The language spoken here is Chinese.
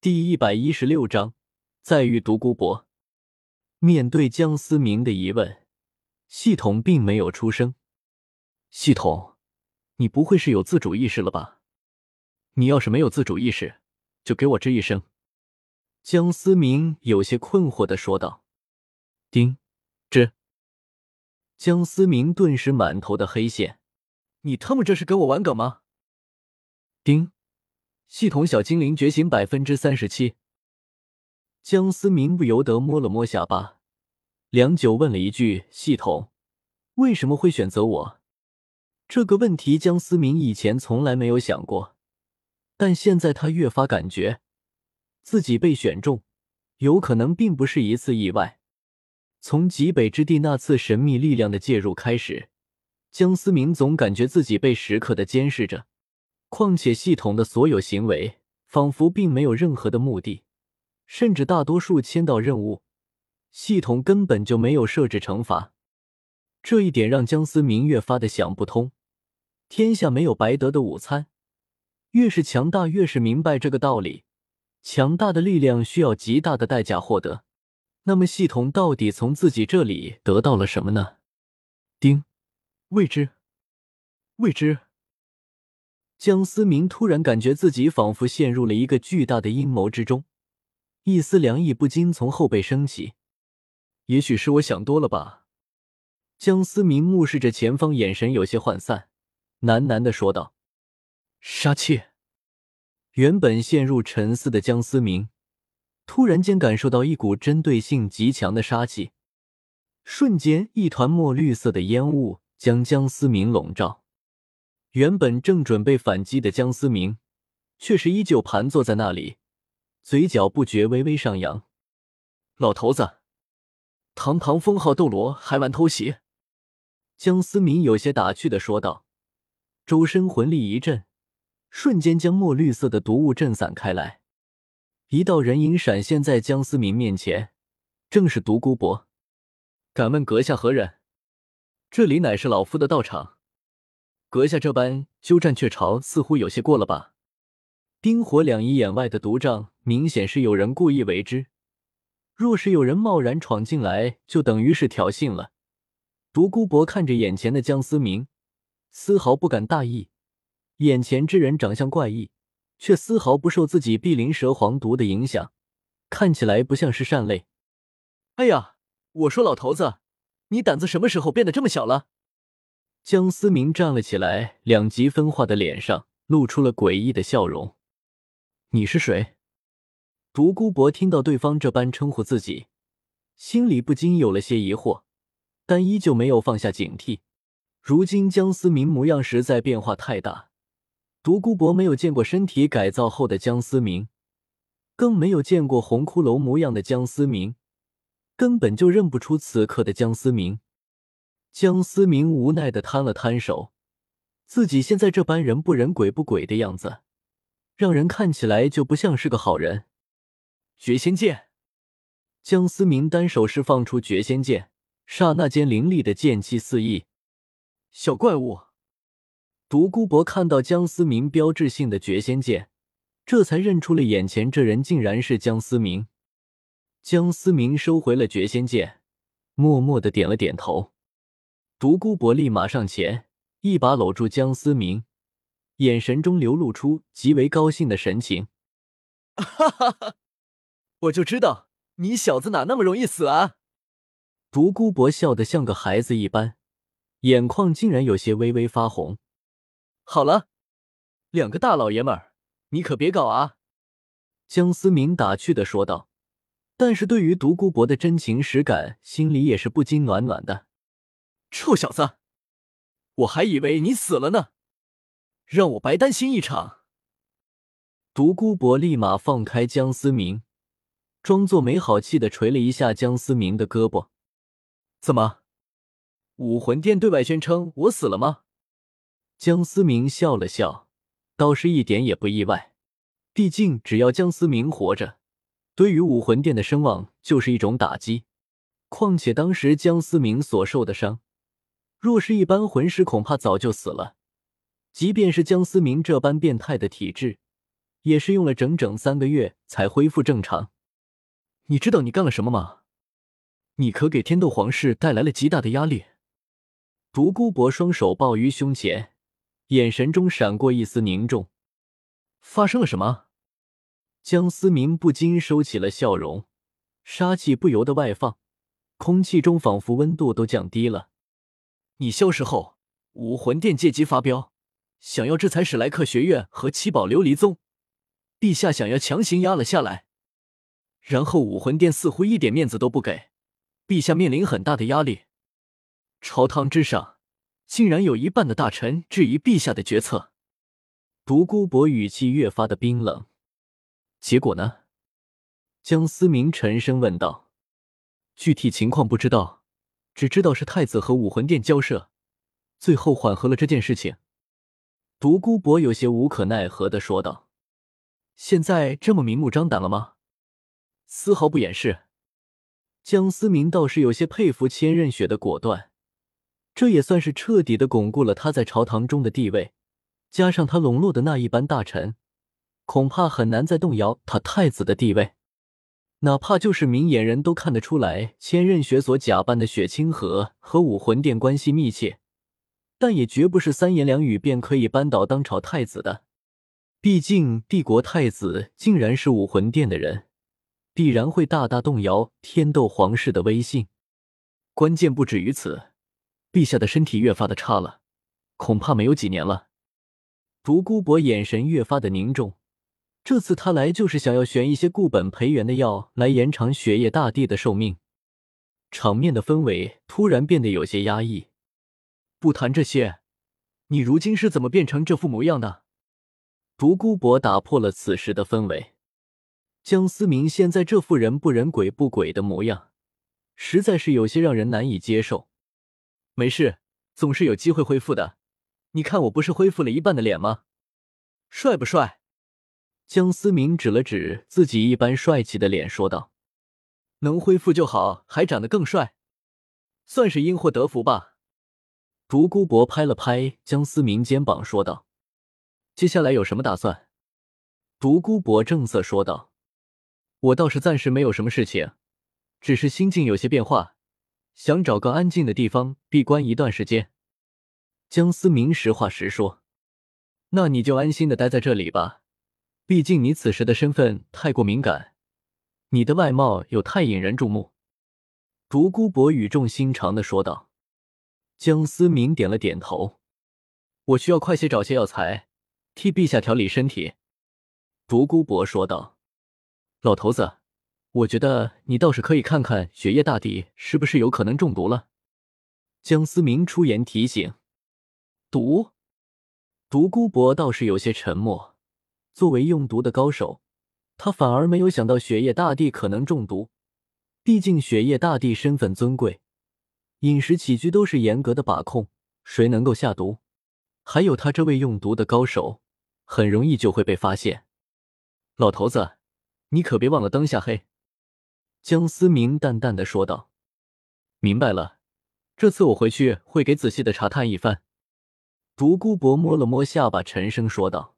第一百一十六章，再遇独孤博。面对江思明的疑问，系统并没有出声。系统，你不会是有自主意识了吧？你要是没有自主意识，就给我吱一声。江思明有些困惑的说道。丁，吱。江思明顿时满头的黑线。你他妈这是跟我玩梗吗？丁。系统小精灵觉醒百分之三十七。江思明不由得摸了摸下巴，良久问了一句：“系统为什么会选择我？”这个问题江思明以前从来没有想过，但现在他越发感觉自己被选中，有可能并不是一次意外。从极北之地那次神秘力量的介入开始，江思明总感觉自己被时刻的监视着。况且系统的所有行为仿佛并没有任何的目的，甚至大多数签到任务，系统根本就没有设置惩罚。这一点让江思明越发的想不通。天下没有白得的午餐，越是强大，越是明白这个道理。强大的力量需要极大的代价获得，那么系统到底从自己这里得到了什么呢？丁，未知，未知。江思明突然感觉自己仿佛陷入了一个巨大的阴谋之中，一丝凉意不禁从后背升起。也许是我想多了吧。江思明目视着前方，眼神有些涣散，喃喃的说道：“杀气。”原本陷入沉思的江思明，突然间感受到一股针对性极强的杀气，瞬间，一团墨绿色的烟雾将江思明笼罩。原本正准备反击的江思明，却是依旧盘坐在那里，嘴角不觉微微上扬。老头子，堂堂封号斗罗还玩偷袭？江思明有些打趣的说道，周身魂力一震，瞬间将墨绿色的毒雾震散开来。一道人影闪现在江思明面前，正是独孤博。敢问阁下何人？这里乃是老夫的道场。阁下这般鸠占鹊巢，似乎有些过了吧？冰火两仪眼外的毒障，明显是有人故意为之。若是有人贸然闯进来，就等于是挑衅了。独孤博看着眼前的江思明，丝毫不敢大意。眼前之人长相怪异，却丝毫不受自己碧鳞蛇皇毒的影响，看起来不像是善类。哎呀，我说老头子，你胆子什么时候变得这么小了？江思明站了起来，两极分化的脸上露出了诡异的笑容。“你是谁？”独孤博听到对方这般称呼自己，心里不禁有了些疑惑，但依旧没有放下警惕。如今江思明模样实在变化太大，独孤博没有见过身体改造后的江思明，更没有见过红骷髅模样的江思明，根本就认不出此刻的江思明。江思明无奈的摊了摊手，自己现在这般人不人鬼不鬼的样子，让人看起来就不像是个好人。绝仙剑，江思明单手释放出绝仙剑，刹那间凌厉的剑气四溢。小怪物，独孤博看到江思明标志性的绝仙剑，这才认出了眼前这人竟然是江思明。江思明收回了绝仙剑，默默的点了点头。独孤博立马上前，一把搂住江思明，眼神中流露出极为高兴的神情。哈哈哈！我就知道你小子哪那么容易死啊！独孤博笑得像个孩子一般，眼眶竟然有些微微发红。好了，两个大老爷们儿，你可别搞啊！江思明打趣的说道。但是对于独孤博的真情实感，心里也是不禁暖暖的。臭小子，我还以为你死了呢，让我白担心一场。独孤博立马放开江思明，装作没好气的捶了一下江思明的胳膊。怎么，武魂殿对外宣称我死了吗？江思明笑了笑，倒是一点也不意外。毕竟只要江思明活着，对于武魂殿的声望就是一种打击。况且当时江思明所受的伤。若是一般魂师，恐怕早就死了。即便是江思明这般变态的体质，也是用了整整三个月才恢复正常。你知道你干了什么吗？你可给天斗皇室带来了极大的压力。独孤博双手抱于胸前，眼神中闪过一丝凝重。发生了什么？江思明不禁收起了笑容，杀气不由得外放，空气中仿佛温度都降低了。你消失后，武魂殿借机发飙，想要制裁史莱克学院和七宝琉璃宗，陛下想要强行压了下来。然后武魂殿似乎一点面子都不给，陛下面临很大的压力。朝堂之上，竟然有一半的大臣质疑陛下的决策。独孤博语气越发的冰冷。结果呢？江思明沉声问道。具体情况不知道，只知道是太子和武魂殿交涉，最后缓和了这件事情。独孤博有些无可奈何的说道：“现在这么明目张胆了吗？”丝毫不掩饰。江思明倒是有些佩服千仞雪的果断，这也算是彻底的巩固了他在朝堂中的地位。加上他笼络的那一班大臣，恐怕很难再动摇他太子的地位。哪怕就是明眼人都看得出来，千仞雪所假扮的雪清河和武魂殿关系密切，但也绝不是三言两语便可以扳倒当朝太子的。毕竟帝国太子竟然是武魂殿的人。必然会大大动摇天斗皇室的威信。关键不止于此，陛下的身体越发的差了，恐怕没有几年了。独孤博眼神越发的凝重，这次他来就是想要选一些固本培元的药来延长雪夜大帝的寿命。场面的氛围突然变得有些压抑。不谈这些，你如今是怎么变成这副模样的？独孤博打破了此时的氛围。江思明现在这副人不人鬼不鬼的模样，实在是有些让人难以接受。没事，总是有机会恢复的。你看我不是恢复了一半的脸吗？帅不帅？江思明指了指自己一般帅气的脸，说道：“能恢复就好，还长得更帅，算是因祸得福吧。”独孤博拍了拍江思明肩膀，说道：“接下来有什么打算？”独孤博正色说道。我倒是暂时没有什么事情，只是心境有些变化，想找个安静的地方闭关一段时间。江思明实话实说：“那你就安心的待在这里吧，毕竟你此时的身份太过敏感，你的外貌又太引人注目。”独孤博语重心长的说道。江思明点了点头：“我需要快些找些药材，替陛下调理身体。”独孤博说道。老头子，我觉得你倒是可以看看雪夜大帝是不是有可能中毒了。江思明出言提醒。毒？独孤博倒是有些沉默。作为用毒的高手，他反而没有想到雪夜大帝可能中毒。毕竟雪夜大帝身份尊贵，饮食起居都是严格的把控，谁能够下毒？还有他这位用毒的高手，很容易就会被发现。老头子。你可别忘了灯下黑。”江思明淡淡的说道。“明白了，这次我回去会给仔细的查探一番。”独孤博摸了摸下巴，沉声说道。